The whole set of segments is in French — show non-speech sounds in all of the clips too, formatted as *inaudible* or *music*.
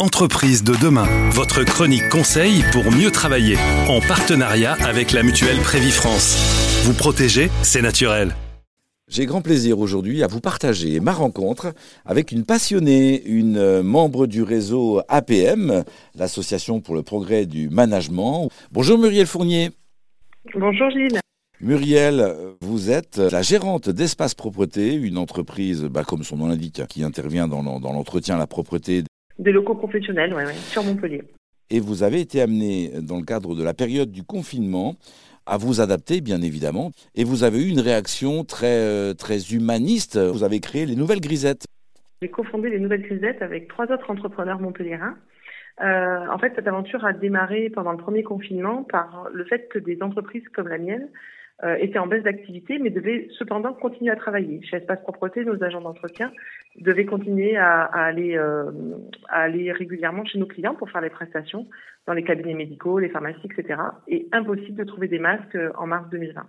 Entreprise de demain, votre chronique conseil pour mieux travailler, en partenariat avec la mutuelle Prévifrance. Vous protéger, c'est naturel. J'ai grand plaisir aujourd'hui à vous partager ma rencontre avec une passionnée, une euh, membre du réseau APM, l'Association pour le progrès du management. Bonjour Muriel Fournier. Bonjour Gilles. Muriel, vous êtes la gérante d'Espace Propreté, une entreprise, bah, comme son nom l'indique, qui intervient dans l'entretien, la propreté des locaux professionnels, ouais, sur Montpellier. Et vous avez été amené, dans le cadre de la période du confinement, à vous adapter, bien évidemment. Et vous avez eu une réaction très, euh, très humaniste. Vous avez créé les Nouvelles Grisettes. J'ai cofondé les Nouvelles Grisettes avec trois autres entrepreneurs montpelliérains. Euh, en fait, cette aventure a démarré pendant le premier confinement par le fait que des entreprises comme la mienne euh, étaient en baisse d'activité, mais devaient cependant continuer à travailler. Chez Espace Propreté, nos agents d'entretien devaient continuer à, aller, euh, à aller régulièrement chez nos clients pour faire les prestations dans les cabinets médicaux, les pharmacies, etc. Et impossible de trouver des masques euh, en mars 2020.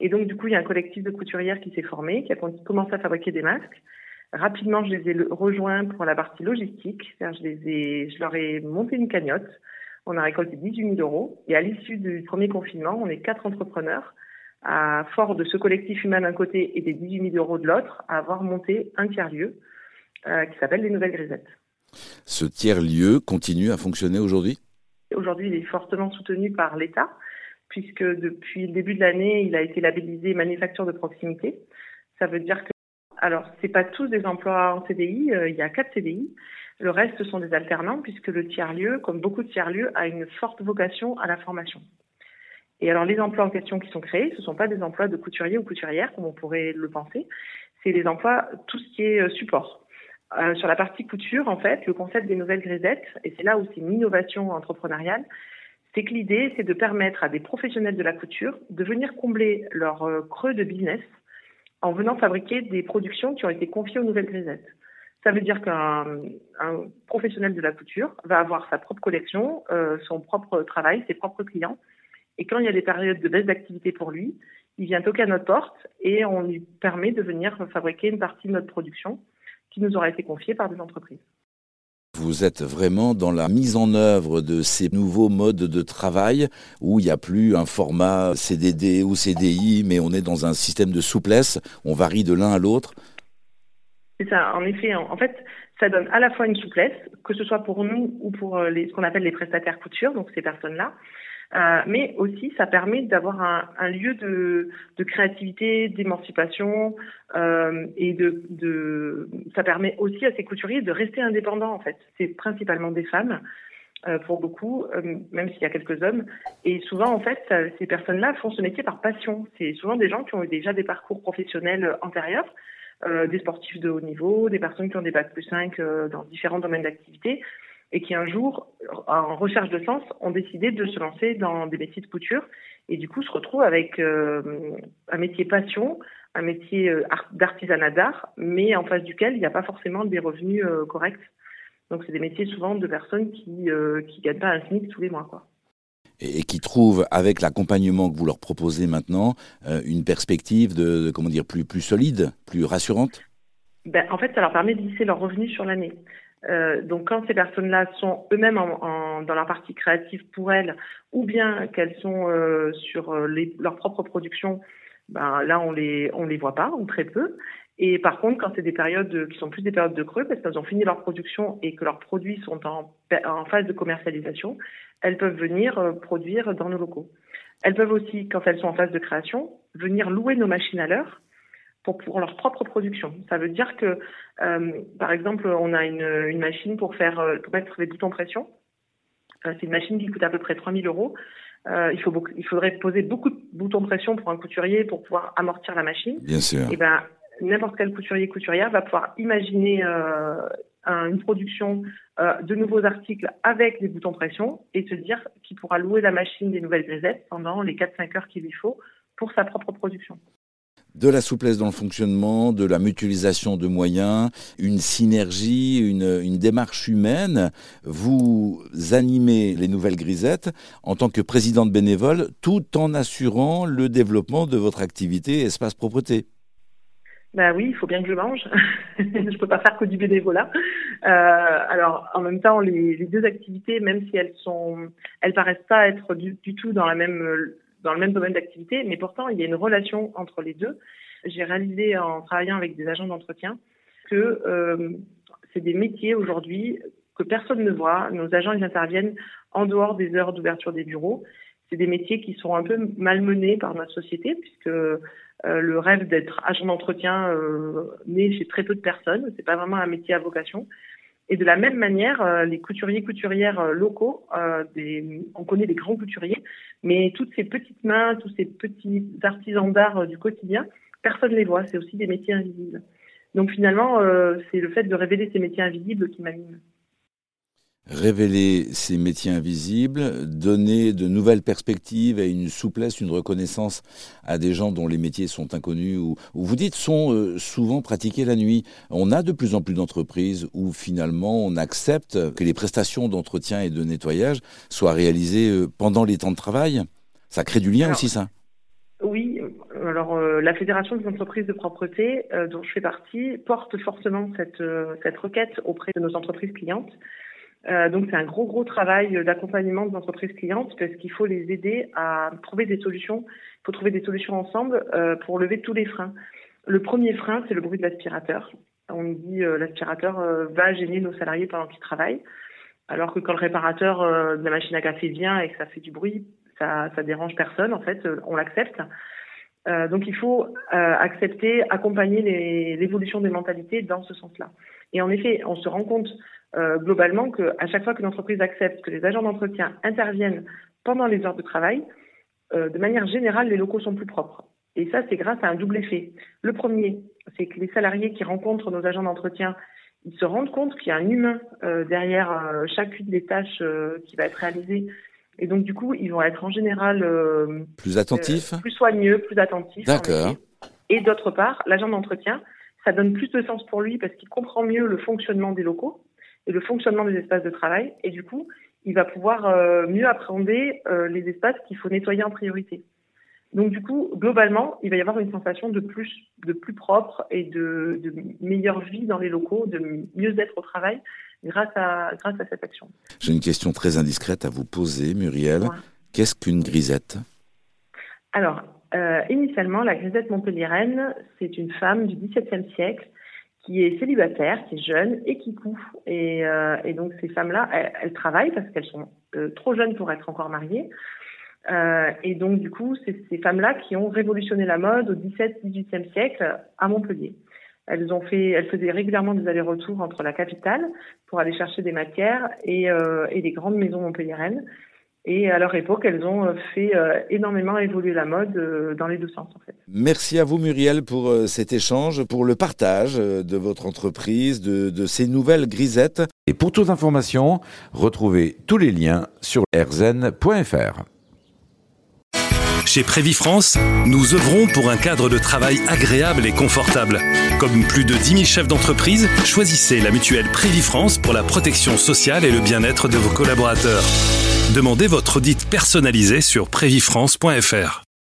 Et donc, du coup, il y a un collectif de couturières qui s'est formé, qui a commencé à fabriquer des masques. Rapidement, je les ai rejoints pour la partie logistique. Je, les ai, je leur ai monté une cagnotte. On a récolté 18 000 euros. Et à l'issue du premier confinement, on est quatre entrepreneurs à fort de ce collectif humain d'un côté et des 18 000 euros de l'autre, à avoir monté un tiers-lieu euh, qui s'appelle les Nouvelles Grisettes. Ce tiers-lieu continue à fonctionner aujourd'hui? Aujourd'hui, il est fortement soutenu par l'État, puisque depuis le début de l'année, il a été labellisé manufacture de proximité. Ça veut dire que, alors, c'est pas tous des emplois en CDI, euh, il y a quatre CDI. Le reste ce sont des alternants, puisque le tiers-lieu, comme beaucoup de tiers-lieux, a une forte vocation à la formation. Et alors, les emplois en question qui sont créés, ce ne sont pas des emplois de couturier ou couturière, comme on pourrait le penser. C'est des emplois, tout ce qui est euh, support. Euh, sur la partie couture, en fait, le concept des nouvelles grisettes, et c'est là où c'est une innovation entrepreneuriale, c'est que l'idée, c'est de permettre à des professionnels de la couture de venir combler leur euh, creux de business en venant fabriquer des productions qui ont été confiées aux nouvelles grisettes. Ça veut dire qu'un professionnel de la couture va avoir sa propre collection, son propre travail, ses propres clients, et quand il y a des périodes de baisse d'activité pour lui, il vient toquer à notre porte et on lui permet de venir fabriquer une partie de notre production qui nous aura été confiée par des entreprises. Vous êtes vraiment dans la mise en œuvre de ces nouveaux modes de travail où il n'y a plus un format CDD ou CDI, mais on est dans un système de souplesse, on varie de l'un à l'autre. C'est ça, en effet. En fait, ça donne à la fois une souplesse, que ce soit pour nous ou pour les, ce qu'on appelle les prestataires couture, donc ces personnes-là, euh, mais aussi ça permet d'avoir un, un, lieu de, de créativité, d'émancipation euh, et de, de, ça permet aussi à ces couturiers de rester indépendants en fait. C'est principalement des femmes euh, pour beaucoup, euh, même s'il y a quelques hommes. Et souvent en fait, ces personnes-là font ce métier par passion. C'est souvent des gens qui ont déjà des parcours professionnels antérieurs. Euh, des sportifs de haut niveau, des personnes qui ont des bacs plus 5 dans différents domaines d'activité, et qui un jour, en recherche de sens, ont décidé de se lancer dans des métiers de couture et du coup se retrouvent avec euh, un métier passion, un métier euh, d'artisanat d'art, mais en face duquel il n'y a pas forcément des revenus euh, corrects. Donc c'est des métiers souvent de personnes qui ne gagnent pas un SMIC tous les mois. Quoi. Et, qui trouvent, avec l'accompagnement que vous leur proposez maintenant, une perspective de, comment dire plus, plus solide, plus rassurante? Ben, En fait, ça leur permet de lisser leurs revenus sur l'année. Euh, donc quand ces personnes-là sont eux-mêmes en, en, dans la partie créative pour elles, ou bien qu'elles sont euh, sur euh, les, leur propre production, ben là on les on les voit pas ou très peu. Et par contre, quand c'est des périodes qui sont plus des périodes de creux, parce qu'elles ont fini leur production et que leurs produits sont en, en phase de commercialisation, elles peuvent venir euh, produire dans nos locaux. Elles peuvent aussi, quand elles sont en phase de création, venir louer nos machines à l'heure pour, leur propre production. Ça veut dire que, euh, par exemple, on a une, une machine pour faire euh, pour mettre des boutons pression. Euh, c'est une machine qui coûte à peu près 3000 euros. Euh, il, faut beaucoup, il faudrait poser beaucoup de boutons pression pour un couturier pour pouvoir amortir la machine. Bien sûr. Et ben, n'importe quel couturier couturière va pouvoir imaginer euh, une production euh, de nouveaux articles avec des boutons pression et se dire qu'il pourra louer la machine des nouvelles grisettes pendant les 4-5 heures qu'il lui faut pour sa propre production de la souplesse dans le fonctionnement, de la mutualisation de moyens, une synergie, une, démarche humaine. Vous animez les nouvelles grisettes en tant que présidente bénévole tout en assurant le développement de votre activité Espace Propreté. Bah oui, il faut bien que je mange. *laughs* je peux pas faire que du bénévolat. Euh, alors, en même temps, les, les, deux activités, même si elles sont, elles paraissent pas être du tout dans la même, dans le même domaine d'activité, mais pourtant, il y a une relation entre les deux. J'ai réalisé en travaillant avec des agents d'entretien que euh, c'est des métiers aujourd'hui que personne ne voit. Nos agents, ils interviennent en dehors des heures d'ouverture des bureaux. C'est des métiers qui sont un peu malmenés par notre société, puisque euh, le rêve d'être agent d'entretien euh, naît chez très peu de personnes. C'est pas vraiment un métier à vocation. Et de la même manière, euh, les couturiers couturières euh, locaux, des, on connaît les grands couturiers, mais toutes ces petites mains, tous ces petits artisans d'art du quotidien, personne ne les voit. C'est aussi des métiers invisibles. Donc finalement, c'est le fait de révéler ces métiers invisibles qui m'anime révéler ces métiers invisibles, donner de nouvelles perspectives et une souplesse, une reconnaissance à des gens dont les métiers sont inconnus ou, vous dites sont euh, souvent pratiqués la nuit. On a de plus en plus d'entreprises où finalement on accepte que les prestations d'entretien et de nettoyage soient réalisées euh, pendant les temps de travail. Ça crée du lien aussi, ça Oui, alors euh, la Fédération des entreprises de propreté, dont je fais partie, porte fortement cette, cette requête auprès de nos entreprises clientes. Euh, donc c'est un gros gros travail d'accompagnement des entreprises clientes parce qu'il faut les aider à trouver des solutions. Il faut trouver des solutions ensemble euh, pour lever tous les freins. Le premier frein, c'est le bruit de l'aspirateur. On dit euh, l'aspirateur euh, va gêner nos salariés pendant qu'ils travaillent, alors que quand le réparateur de la machine à café vient et que ça fait du bruit, ça, ça dérange personne. En fait, on l'accepte. donc il faut accepter, accompagner l'évolution des mentalités dans ce sens-là. Et en effet, on se rend compte euh, globalement qu'à chaque fois qu'une entreprise accepte que les agents d'entretien interviennent pendant les heures de travail, euh, de manière générale, les locaux sont plus propres. Et ça, c'est grâce à un double effet. Le premier, c'est que les salariés qui rencontrent nos agents d'entretien, ils se rendent compte qu'il y a un humain euh, derrière chacune des tâches qui va être réalisée. Et donc, du coup, ils vont être en général plus attentifs, plus soigneux, plus attentifs. D'accord. Et d'autre part, l'agent d'entretien, ça donne plus de sens pour lui parce qu'il comprend mieux le fonctionnement des locaux et le fonctionnement des espaces de travail. Et du coup, il va pouvoir euh, mieux appréhender euh, les espaces qu'il faut nettoyer en priorité. Donc du coup, globalement, il va y avoir une sensation de plus, de plus propre et de, de meilleure vie dans les locaux, de mieux être au travail grâce à, grâce à cette action. J'ai une question très indiscrète à vous poser, Muriel. Ouais. Qu'est-ce qu'une grisette? Alors, euh, initialement, la grisette montpelliéraine, c'est une femme du XVIIe siècle qui est célibataire, qui est jeune et qui coud. Et, euh, et donc ces femmes-là, elles, travaillent parce qu'elles sont euh, trop jeunes pour être encore mariées. Euh, et donc du coup, c'est ces femmes-là qui ont révolutionné la mode au XVIIe siècle à Montpellier. Elles ont fait, elles faisaient régulièrement des allers-retours entre la capitale pour aller chercher des matières et, euh, et les grandes maisons montpelliéraines. Et à leur époque, elles ont euh, fait euh, énormément évoluer la mode euh, dans les deux sens, en fait. Merci à vous, Muriel, pour cet échange, pour le partage de votre entreprise, de, de ces nouvelles grisettes. Et pour toute information, retrouvez tous les liens sur rzn.fr. Chez Prévi France, nous œuvrons pour un cadre de travail agréable et confortable. Comme plus de 10 000 chefs d'entreprise, choisissez la mutuelle Prévi France pour la protection sociale et le bien-être de vos collaborateurs. Demandez votre audit personnalisé sur prévifrance.fr.